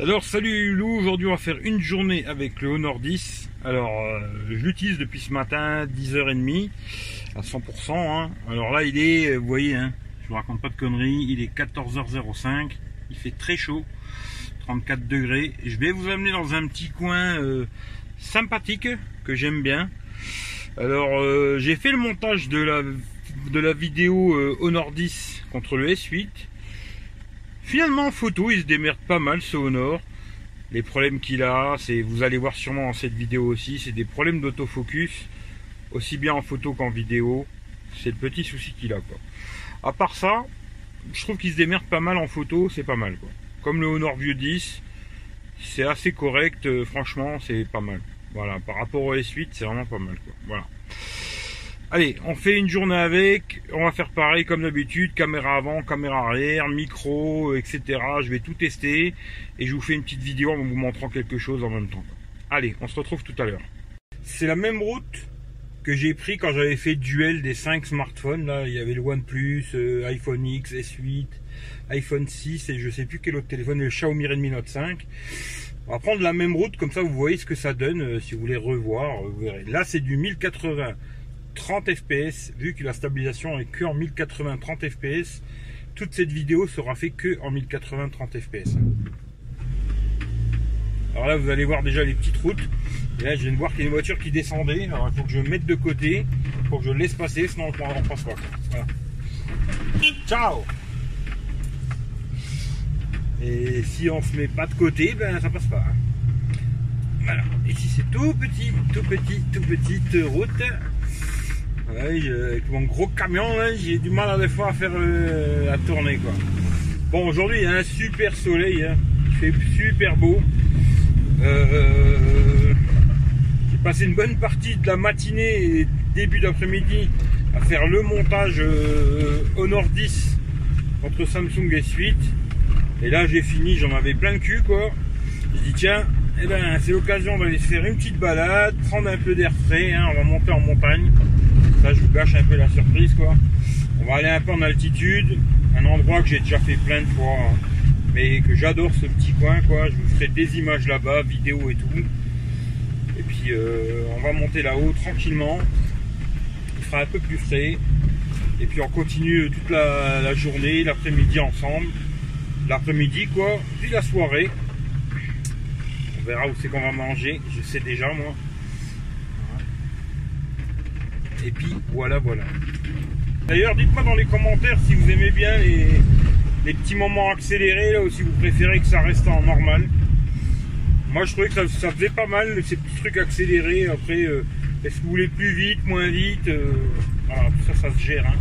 Alors salut Lou, aujourd'hui on va faire une journée avec le Honor 10. Alors euh, je l'utilise depuis ce matin 10h30 à 100%. Hein. Alors là il est, vous voyez, hein, je vous raconte pas de conneries, il est 14h05, il fait très chaud, 34 degrés. Je vais vous amener dans un petit coin euh, sympathique que j'aime bien. Alors euh, j'ai fait le montage de la vidéo Honor 10 contre le S8. Finalement, en photo, il se démerde pas mal ce Honor. Les problèmes qu'il a, c'est, vous allez voir sûrement dans cette vidéo aussi, c'est des problèmes d'autofocus, aussi bien en photo qu'en vidéo. C'est le petit souci qu'il a. Quoi. À part ça, je trouve qu'il se démerde pas mal en photo, c'est pas mal. Quoi. Comme le Honor Vieux 10, c'est assez correct, euh, franchement, c'est pas mal. Voilà, par rapport au S8, c'est vraiment pas mal. Quoi. Voilà. Allez, on fait une journée avec, on va faire pareil comme d'habitude, caméra avant, caméra arrière, micro, etc. Je vais tout tester et je vous fais une petite vidéo en vous montrant quelque chose en même temps. Allez, on se retrouve tout à l'heure. C'est la même route que j'ai pris quand j'avais fait duel des 5 smartphones. Là, il y avait le OnePlus, euh, iPhone X, S8, iPhone 6 et je sais plus quel autre téléphone, le Xiaomi Redmi Note 5. On va prendre la même route, comme ça vous voyez ce que ça donne euh, si vous voulez revoir. Vous verrez. Là, c'est du 1080 30 fps, vu que la stabilisation est que en 1080 30 fps, toute cette vidéo sera fait que en 1080 30 fps. Alors là, vous allez voir déjà les petites routes. Et là, je viens de voir qu'il y a une voiture qui descendait. Alors il faut que je me mette de côté, pour que je laisse passer, sinon on ne passe pas. Ciao Et si on se met pas de côté, ben ça passe pas. Voilà. Ici c'est tout petit, tout petit, tout petite route avec mon gros camion, j'ai du mal à des fois à faire euh, la tournée. Quoi. Bon, aujourd'hui, il y a un super soleil, hein. il fait super beau. Euh, j'ai passé une bonne partie de la matinée et début d'après-midi à faire le montage euh, Honor 10 contre Samsung S8. Et là, j'ai fini, j'en avais plein le cul, quoi. J'ai dit, tiens, eh ben, c'est l'occasion d'aller se faire une petite balade, prendre un peu d'air frais, hein. on va monter en montagne. Ça, je vous gâche un peu la surprise, quoi. On va aller un peu en altitude, un endroit que j'ai déjà fait plein de fois, hein. mais que j'adore ce petit coin, quoi. Je vous ferai des images là-bas, vidéos et tout. Et puis, euh, on va monter là-haut tranquillement. Il fera un peu plus frais. Et puis, on continue toute la, journée, l'après-midi ensemble. L'après-midi, quoi. Puis la soirée. On verra où c'est qu'on va manger. Je sais déjà, moi. Et puis voilà, voilà. D'ailleurs, dites-moi dans les commentaires si vous aimez bien les, petits moments accélérés ou si vous préférez que ça reste en normal. Moi, je trouvais que ça, faisait pas mal ces petits trucs accélérés. Après, euh, est-ce que vous voulez plus vite, moins vite euh, Voilà, tout ça, ça se gère. Hein.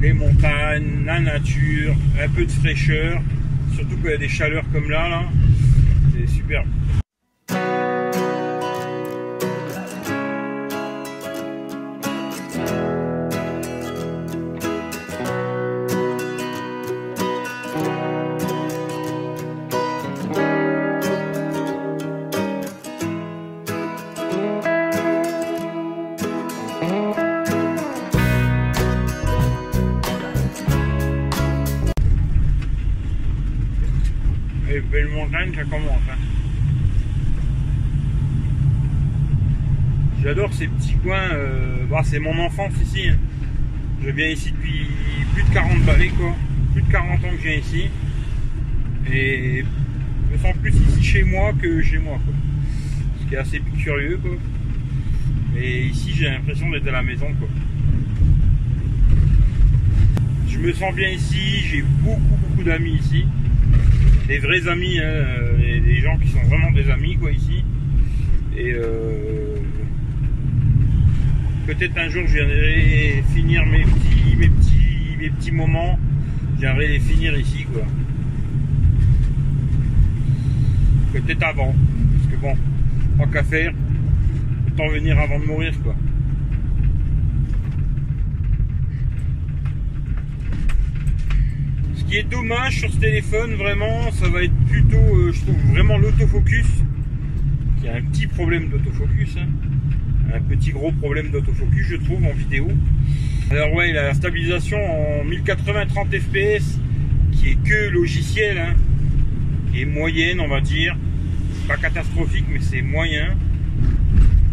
Les montagnes, la nature, un peu de fraîcheur. Surtout quand il y a des chaleurs comme là, là. C'est super. Belle montagne, ça commence. Hein. J'adore ces petits coins. Euh, bah, c'est mon enfance ici. Hein. Je viens ici depuis plus de 40 balais, quoi. Plus de 40 ans que je viens ici. Et je me sens plus ici chez moi que chez moi, quoi. Ce qui est assez curieux, quoi. Mais ici, j'ai l'impression d'être à la maison, quoi. Je me sens bien ici, j'ai beaucoup, beaucoup d'amis ici des vrais amis, hein, des gens qui sont vraiment des amis quoi ici. Et euh, peut-être un jour je viendrai finir mes petits, mes mes petits moments. Je viendrai les finir ici quoi. Peut-être avant, parce que bon, tant qu'à faire, autant venir avant de mourir quoi. Qui est dommage sur ce téléphone, vraiment, ça va être plutôt, euh, je trouve, vraiment l'autofocus. Y a un petit problème d'autofocus. Hein. Un petit gros problème d'autofocus, je trouve, en vidéo. Alors ouais, la stabilisation en 1080 30 fps, qui est que logiciel. Hein. qui est moyenne, on va dire. Pas catastrophique, mais c'est moyen.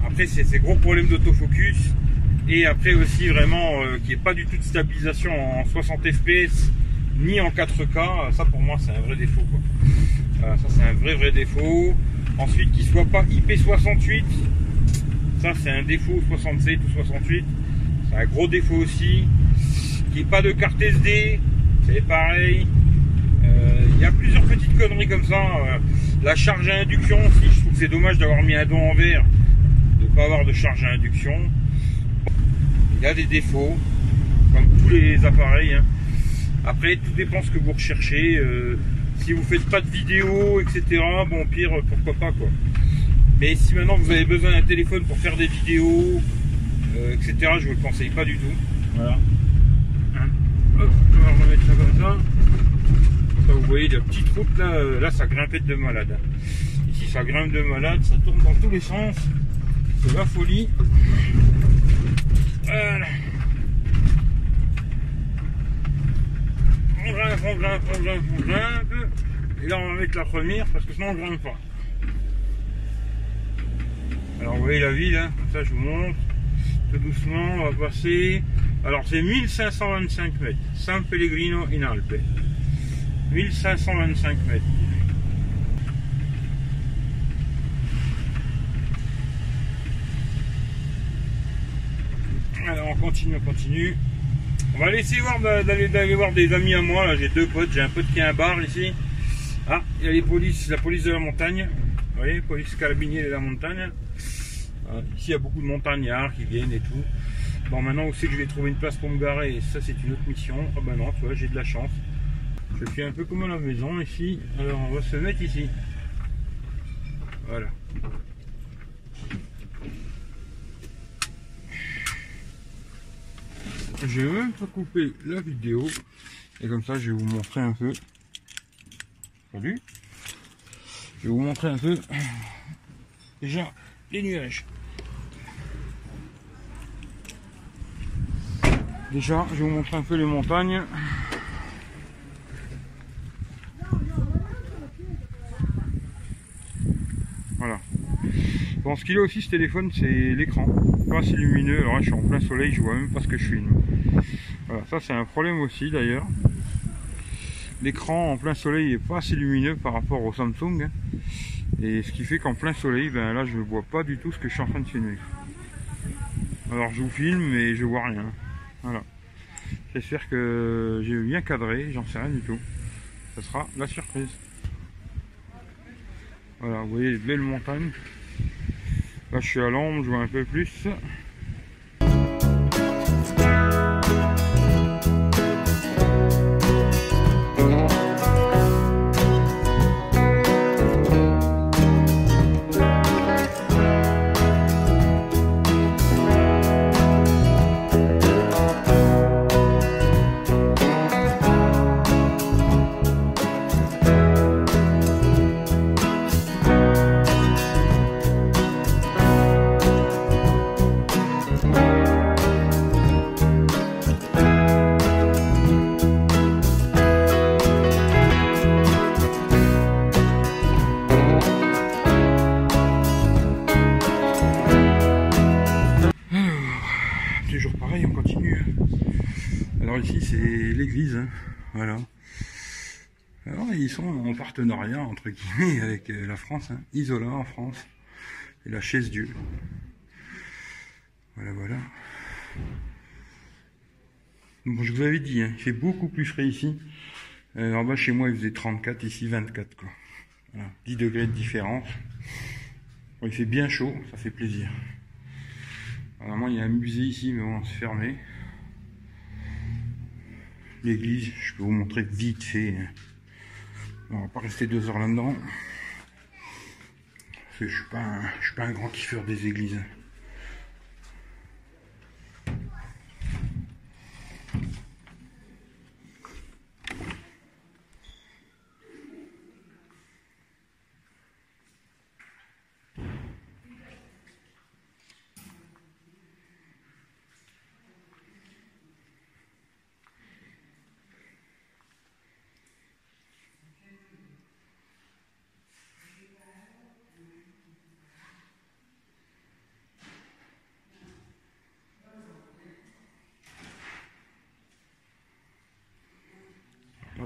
Après, c'est ces gros problèmes d'autofocus. Et après aussi vraiment euh, qui ait pas du tout de stabilisation en 60 fps ni en 4K. Ça pour moi c'est un vrai défaut. ça c'est un vrai vrai défaut. Ensuite qu'il soit pas IP68. Ça c'est un défaut 67 ou 68. C'est un gros défaut aussi. Qu'il n'y ait pas de carte SD. C'est pareil. Euh, il y a plusieurs petites conneries comme ça. Euh, la charge à induction aussi, je trouve que c'est dommage d'avoir mis un don en verre, de ne pas avoir de charge à induction. Il y a des défauts, comme tous les appareils. Hein. Après, tout dépend ce que vous recherchez. Euh, si vous faites pas de vidéo, etc., bon, pire, pourquoi pas, quoi. Mais si maintenant vous avez besoin d'un téléphone pour faire des vidéos, etc., je ne vous le conseille pas du tout. Voilà. Hein. Hop, on va remettre ça comme ça vous voyez la petite route là, euh, là ça grimpait de malade. Ici ça grimpe de malade, ça tourne dans tous les sens. C'est la folie. Voilà. On grimpe, on grimpe, on grimpe, on grimpe. Et là on va mettre la première parce que sinon on grimpe pas. Alors vous voyez la ville, hein, ça je vous montre. Tout doucement, on va passer. Alors c'est 1525 mètres. San Pellegrino in Alpe. 1525 mètres. Alors on continue, on continue. On va laisser voir d'aller voir des amis à moi. Là j'ai deux potes, j'ai un pote qui a un bar ici. Ah, il y a les polices, la police de la montagne. Vous voyez, police carabinier de la montagne. Ah, ici il y a beaucoup de montagnards qui viennent et tout. Bon maintenant où c'est que je vais trouver une place pour me garer? Et ça c'est une autre mission. Ah ben non, tu vois, j'ai de la chance. Je suis un peu comme à la maison ici. Alors on va se mettre ici. Voilà. Je vais même pas couper la vidéo. Et comme ça, je vais vous montrer un peu. Salut. Je vais vous montrer un peu. Déjà, les nuages. Déjà, je vais vous montrer un peu les montagnes. Bon, ce qu'il a aussi ce téléphone, c'est l'écran. Pas assez lumineux. Alors je suis en plein soleil, je vois même pas ce que je filme. Voilà, ça c'est un problème aussi d'ailleurs. L'écran en plein soleil est pas assez lumineux par rapport au Samsung. Hein. Et ce qui fait qu'en plein soleil, ben là, je ne vois pas du tout ce que je suis en train de filmer. Alors je vous filme, mais je vois rien. Voilà. J'espère que j'ai bien cadré, j'en sais rien du tout. Ce sera la surprise. Voilà, vous voyez les belles montagnes. Là, je suis à l'ombre, je vois un peu plus. Partenariat entre guillemets avec euh, la France, hein. Isola en France et la chaise Dieu. Voilà, voilà. Bon, je vous avais dit, hein, il fait beaucoup plus frais ici. Euh, en bas chez moi il faisait 34, ici 24 quoi. 10 degrés de différence. il fait bien chaud, ça fait plaisir. Normalement il y a un musée ici, mais bon, c'est fermé l'église, je peux vous montrer vite fait. On va pas rester deux heures là-dedans. je suis je suis pas un grand kiffeur des églises.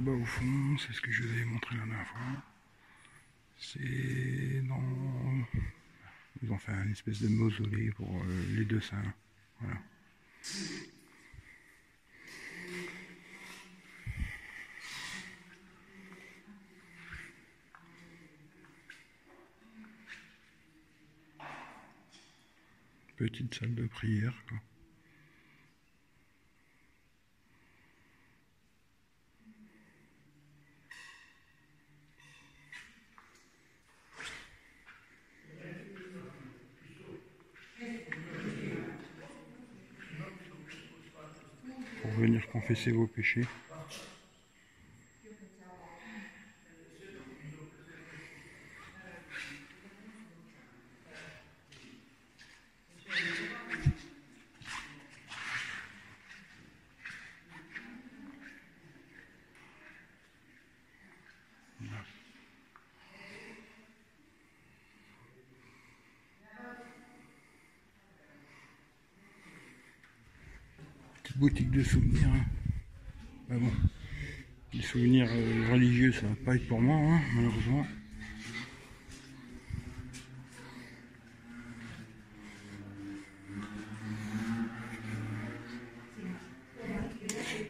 Là-bas au fond, c'est ce que je vous avais montré la dernière fois. C'est dans... Ils ont fait une espèce de mausolée pour euh, les deux saints. Voilà. Petite salle de prière. Venir confesser vos péchés. boutique de souvenirs. Hein. Bah bon, les souvenirs euh, religieux, ça va pas être pour moi, hein, malheureusement.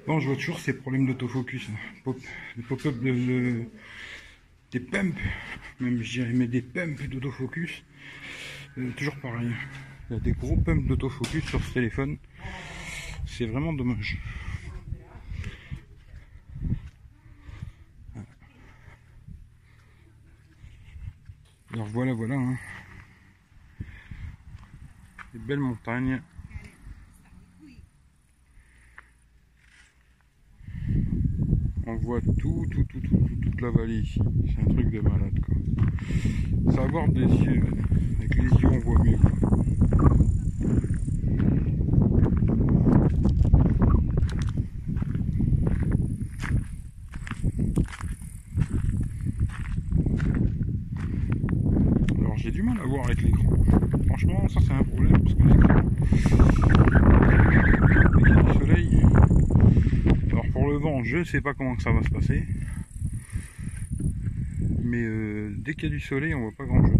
Bon, je vois toujours ces problèmes d'autofocus. Hein. Des pop-up de, des pumps, même je dirais, mais des pumps d'autofocus. Euh, toujours pareil. Il y a des gros pumps d'autofocus sur ce téléphone. C'est vraiment dommage. Voilà, voilà. Hein. Des belles montagnes. On voit tout, tout, tout, tout, toute la vallée ici. C'est un truc de malade quoi. Ça avoir des yeux. Avec les yeux on voit mieux avec l'écran. Franchement, ça c'est un problème parce que l'écran, du soleil. Alors pour le vent, je sais pas comment que ça va se passer. Mais euh, dès qu'il y a du soleil, on voit pas grand chose.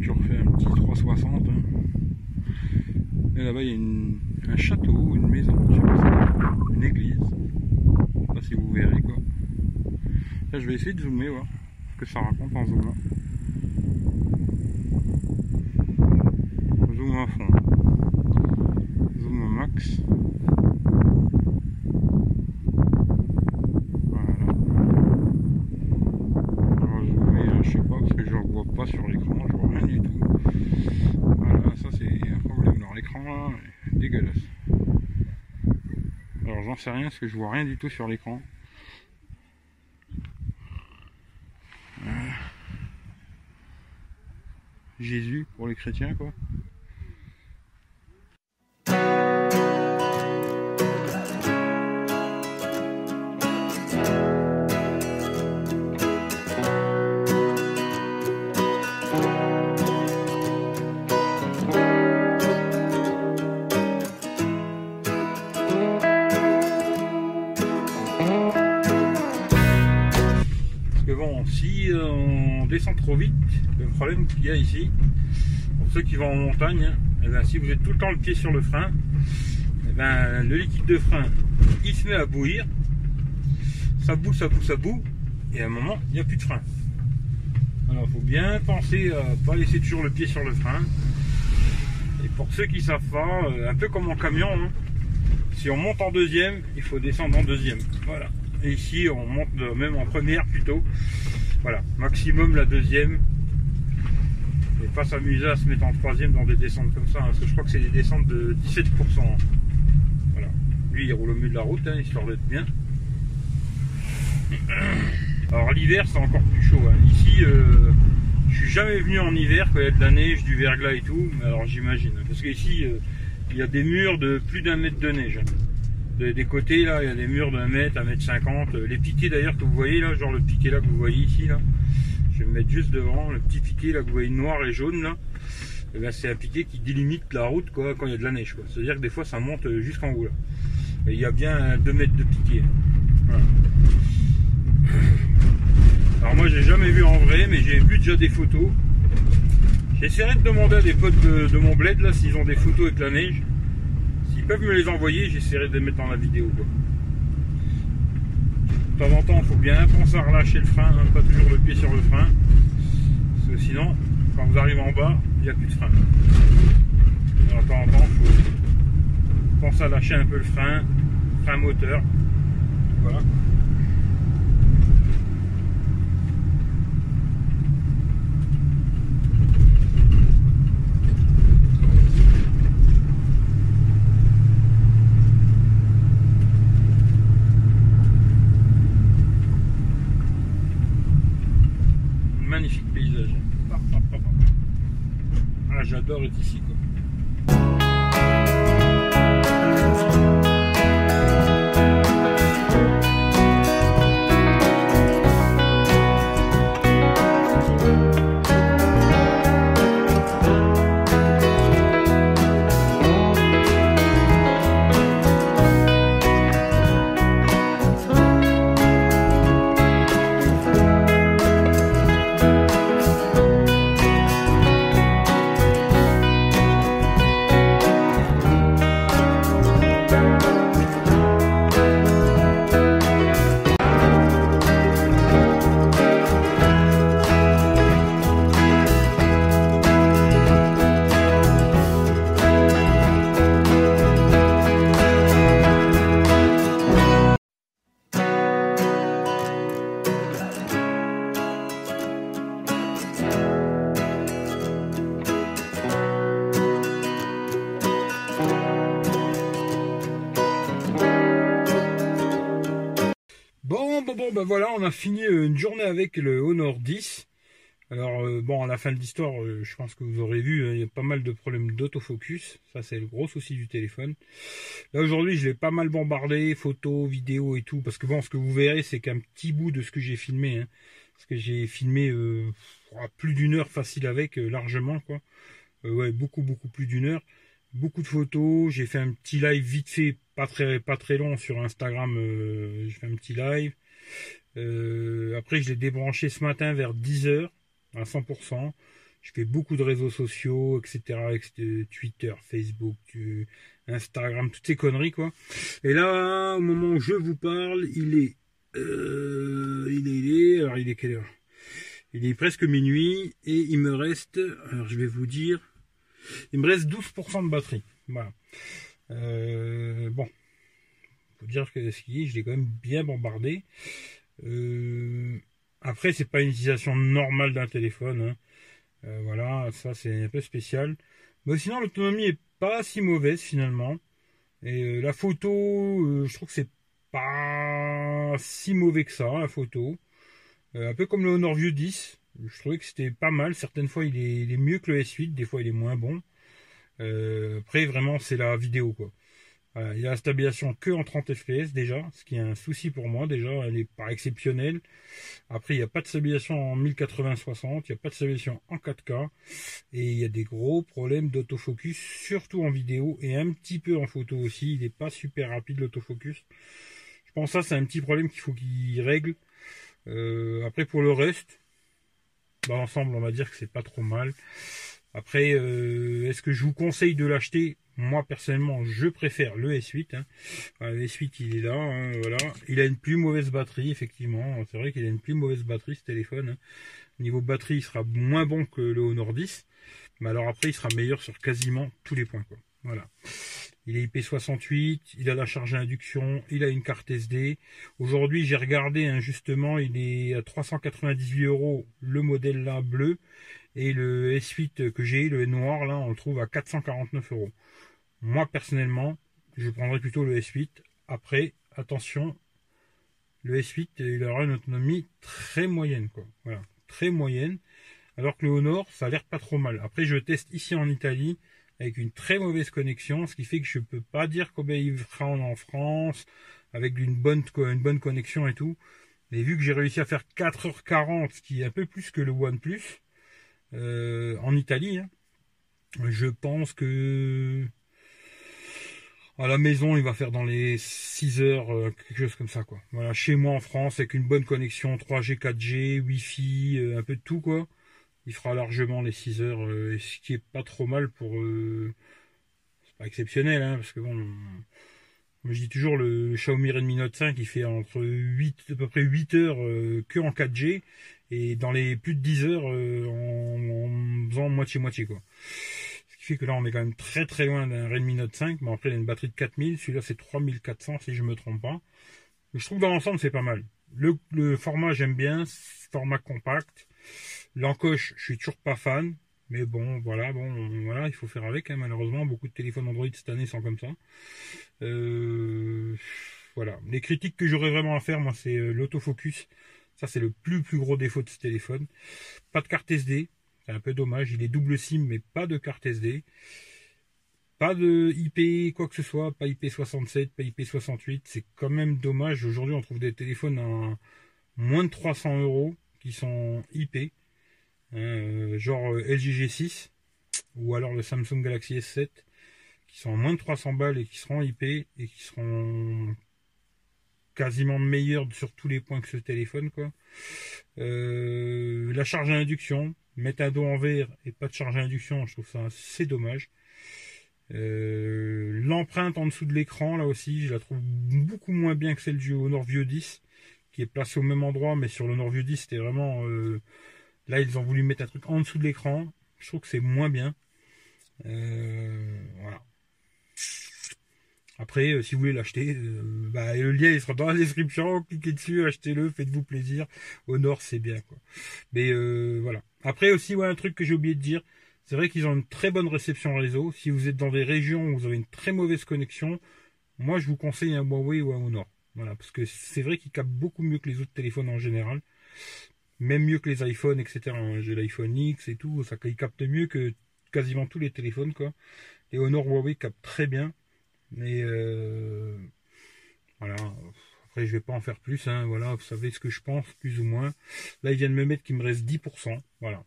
Je refais un petit 360. Hein. Et là-bas, il y a une un château, une maison, je sais pas une église. Je sais pas si vous verrez quoi. Je vais essayer de zoomer, voir ce que ça raconte en zoomant. Zoom à fond. Zoom au max. Voilà. Hein, je sais pas, parce que je ne vois pas sur l'écran, je vois rien du tout. Voilà, ça c'est un problème dans l'écran là dégueulasse. Alors j'en sais rien parce que je vois rien du tout sur l'écran. Jésus pour les chrétiens quoi. si euh, on descend trop vite, le problème qu'il y a ici, pour ceux qui vont en montagne, eh ben, si vous êtes tout le temps le pied sur le frein, eh ben, le liquide de frein, il se met à bouillir, ça boue, ça boue, ça boue, et à un moment, il n'y a plus de frein. Alors, il faut bien penser à pas laisser toujours le pied sur le frein. Et pour ceux qui savent pas, euh, un peu comme en camion, hein, si on monte en deuxième, il faut descendre en deuxième. Voilà. Et ici, on monte même en première plutôt. Voilà, maximum la deuxième. Pas s'amuser à se mettre en troisième dans des descentes comme ça, hein, parce que je crois que c'est des descentes de 17%. Voilà. Lui, il roule au milieu de la route, hein, histoire d'être bien. Alors l'hiver, c'est encore plus chaud. Hein. Ici, euh, je suis jamais venu en hiver quand il y a de la neige, du verglas et tout. Mais alors j'imagine, parce qu'ici, euh, il y a des murs de plus d'un mètre de neige des côtés là il y a des murs d'un mètre, un mètre cinquante. Les piquets d'ailleurs que vous voyez là, genre le piquet là que vous voyez ici là, vais me mettre juste devant, le petit piquet là que vous voyez noir et jaune là. Et ben, c'est un piquet qui délimite la route quoi, quand il y a de la neige. C'est-à-dire que des fois ça monte jusqu'en haut là. Il y a bien 2 mètres de piquet. Alors moi j'ai jamais vu en vrai, mais j'ai vu déjà des photos. J'essaierai de demander à des potes de, mon bled là s'ils ont des photos avec la neige. S'ils peuvent me les envoyer, j'essaierai de les mettre dans la vidéo. De temps en temps, il faut bien penser à relâcher le frein, hein, pas toujours le pied sur le frein. Parce que sinon, quand vous arrivez en bas, il n'y a plus de frein. Alors, de temps en temps, il faut penser à lâcher un peu le frein, frein moteur. Voilà. J'adore être ici. Avec le Honor 10. Alors, euh, bon, à la fin de l'histoire, euh, je pense que vous aurez vu, hein, il y a pas mal de problèmes d'autofocus. Ça, c'est le gros souci du téléphone. Là, aujourd'hui, je l'ai pas mal bombardé, photos, vidéos et tout. Parce que bon, ce que vous verrez, c'est qu'un petit bout de ce que j'ai filmé. Hein, parce que j'ai filmé plus d'une heure facile avec, largement, quoi. ouais, beaucoup, beaucoup plus d'une heure. Beaucoup de photos. J'ai fait un petit live vite fait, pas très, pas très long sur Instagram. j'ai fait un petit live. Euh, après, je l'ai débranché ce matin vers 10h à 100%. Je fais beaucoup de réseaux sociaux, etc., Twitter, Facebook, Instagram, toutes ces conneries, quoi. Et là, au moment où je vous parle, il est, euh, il est, il est, alors il est quelle heure? Il est presque minuit et il me reste, alors je vais vous dire, il me reste 12% de batterie. Voilà. Euh, bon, faut dire que qui est, je l'ai quand même bien bombardé. Euh, après, c'est pas une utilisation normale d'un téléphone. Hein. Euh, voilà, ça c'est un peu spécial. Mais sinon, l'autonomie est pas si mauvaise finalement. Et euh, la photo, je trouve que c'est pas si mauvais que ça, la photo. un peu comme le Honor View 10. Je trouvais que c'était pas mal. Certaines fois, il est, mieux que le S8. Des fois, il est moins bon. Après, vraiment, c'est la vidéo, quoi il y a la stabilisation que en 30 fps déjà, ce qui est un souci pour moi déjà, elle n'est pas exceptionnelle. Après, il n'y a pas de stabilisation en 1080-60, il n'y a pas de stabilisation en 4K, et il y a des gros problèmes d'autofocus, surtout en vidéo, et un petit peu en photo aussi, il n'est pas super rapide l'autofocus. Je pense que ça c'est un petit problème qu'il faut qu'il règle. Euh, après pour le reste, bah, ensemble on va dire que c'est pas trop mal. Après, euh, est-ce que je vous conseille de l'acheter? Moi personnellement, je préfère le S8. Hein. le S8, il est là, hein, voilà. Il a une plus mauvaise batterie, effectivement. C'est vrai qu'il a une plus mauvaise batterie ce téléphone. Hein. Au niveau batterie, il sera moins bon que le Honor 10. Mais alors après, il sera meilleur sur quasiment tous les points. Voilà. Il est IP68, il a la charge à induction, il a une carte SD. Aujourd'hui, j'ai regardé justement, il est à 398 euros le modèle là bleu. Et le S8 que j'ai, le noir, là, on le trouve à 449 euros. Moi, personnellement, je prendrais plutôt le S8. Après, attention, le S8, il aura une autonomie très moyenne. Voilà, très moyenne. Alors que le Honor, ça a l'air pas trop mal. Après, je teste ici en Italie avec une très mauvaise connexion, ce qui fait que je peux pas dire combien il sera en France avec une bonne, une bonne connexion et tout. Mais vu que j'ai réussi à faire 4h40, ce qui est un peu plus que le OnePlus, euh, en Italie, hein, je pense que à la maison, il va faire dans les 6 heures, euh, quelque chose comme ça, quoi. Voilà, chez moi en France, avec une bonne connexion 3G, 4G, Wi-Fi, euh, un peu de tout, quoi. Il fera largement les 6 heures, ce qui est pas trop mal pour... c'est pas exceptionnel, hein, parce que bon... je dis toujours, le Xiaomi Redmi Note 5, il fait entre 8, à peu près 8 heures que en 4G, et dans les plus de 10 heures, en, en faisant moitié-moitié, quoi fait que là, on est quand même très très loin d'un Redmi Note 5. Mais après, il a une batterie de 4000. Celui-là, c'est 3400 si je me trompe pas. Mais je trouve dans l'ensemble, c'est pas mal. Le, format, j'aime bien. Format compact. L'encoche, je suis toujours pas fan. Mais bon, voilà, bon, voilà, il faut faire avec. Hein, malheureusement, beaucoup de téléphones Android cette année sont comme ça. Euh, voilà. Les critiques que j'aurais vraiment à faire, moi, c'est euh, l'autofocus. Ça, c'est le plus plus gros défaut de ce téléphone. Pas de carte SD. C'est un peu dommage. Il est double SIM, mais pas de carte SD. Pas de IP, quoi que ce soit, pas IP67, pas IP68. C'est quand même dommage. Aujourd'hui, on trouve des téléphones à moins de 300 euros qui sont IP. Euh, genre euh, LG G6 ou alors le Samsung Galaxy S7 qui sont à moins de 300 balles et qui seront IP et qui seront quasiment meilleurs sur tous les points que ce téléphone quoi. Euh, la charge à induction, mettre un dos en verre et pas de charge à induction, je trouve ça assez dommage. L'empreinte en dessous de l'écran, là aussi, je la trouve beaucoup moins bien que celle du Honor View 10, qui est placée au même endroit, mais sur le Honor View 10, c'était vraiment... là, ils ont voulu mettre un truc en dessous de l'écran. Je trouve que c'est moins bien. Euh, voilà. Après, euh, si vous voulez l'acheter, euh, bah, le lien il sera dans la description. Cliquez dessus, achetez-le, faites-vous plaisir. Au nord, c'est bien. Mais voilà. Après aussi, ouais, un truc que j'ai oublié de dire, c'est vrai qu'ils ont une très bonne réception réseau. Si vous êtes dans des régions où vous avez une très mauvaise connexion, moi je vous conseille un Huawei ou un Honor. Voilà, parce que c'est vrai qu'ils captent beaucoup mieux que les autres téléphones en général. Même mieux que les iPhones, etc. J'ai l'iPhone X et tout, ça ils captent mieux que quasiment tous les téléphones quoi. Les Honor Huawei captent très bien. Mais euh, voilà. Après, je vais pas en faire plus. Hein. Voilà, vous savez ce que je pense, plus ou moins. Là, ils viennent me mettre qu'il me reste 10%. Voilà.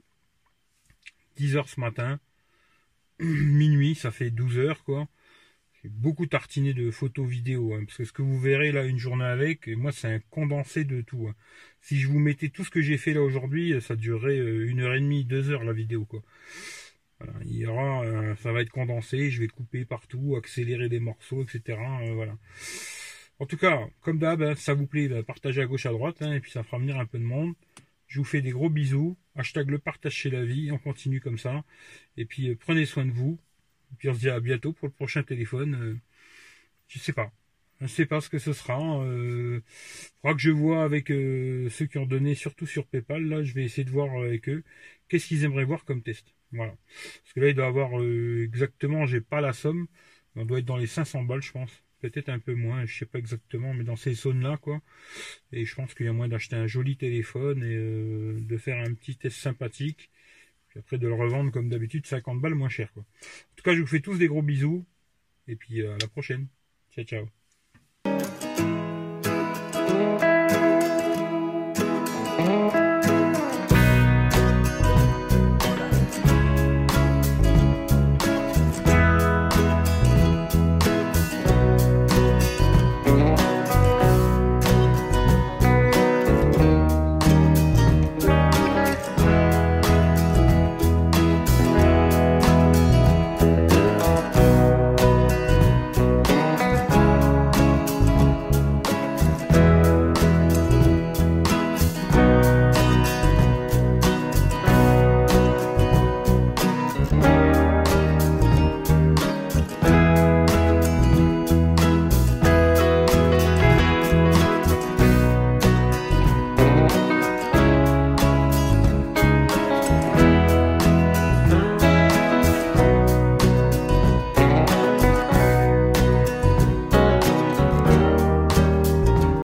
10 heures ce matin. Minuit, ça fait 12 heures, quoi. Beaucoup tartiné de photos vidéo. Hein, parce que ce que vous verrez là, une journée avec, moi, c'est un condensé de tout. Hein. Si je vous mettais tout ce que j'ai fait là aujourd'hui, ça durerait euh, une heure et demie, deux heures la vidéo, quoi. Il y aura, euh, ça va être condensé, je vais couper partout, accélérer des morceaux, etc. Euh, voilà. En tout cas, comme d'hab, hein, ça vous plaît, bah, partagez à gauche à droite, et puis ça fera venir un peu de monde. Je vous fais des gros bisous. Hashtag le partage chez la vie, on continue comme ça. Et puis prenez soin de vous. Et puis on se dit à bientôt pour le prochain téléphone. je sais pas. Je ne sais pas ce que ce sera. Il faudra que je vois avec ceux qui ont donné, surtout sur PayPal. Là, je vais essayer de voir avec eux qu'est-ce qu'ils aimeraient voir comme test. Voilà. Parce que là, il doit avoir euh, exactement, j'ai pas la somme, on doit être dans les 500 balles, je pense. Peut-être un peu moins, je sais pas exactement, mais dans ces zones-là, quoi. Et je pense qu'il y a moyen d'acheter un joli téléphone et euh, de faire un petit test sympathique. Après de le revendre comme d'habitude 50 balles moins cher, quoi. En tout cas, je vous fais tous des gros bisous. Et puis euh, à la prochaine. Ciao, ciao.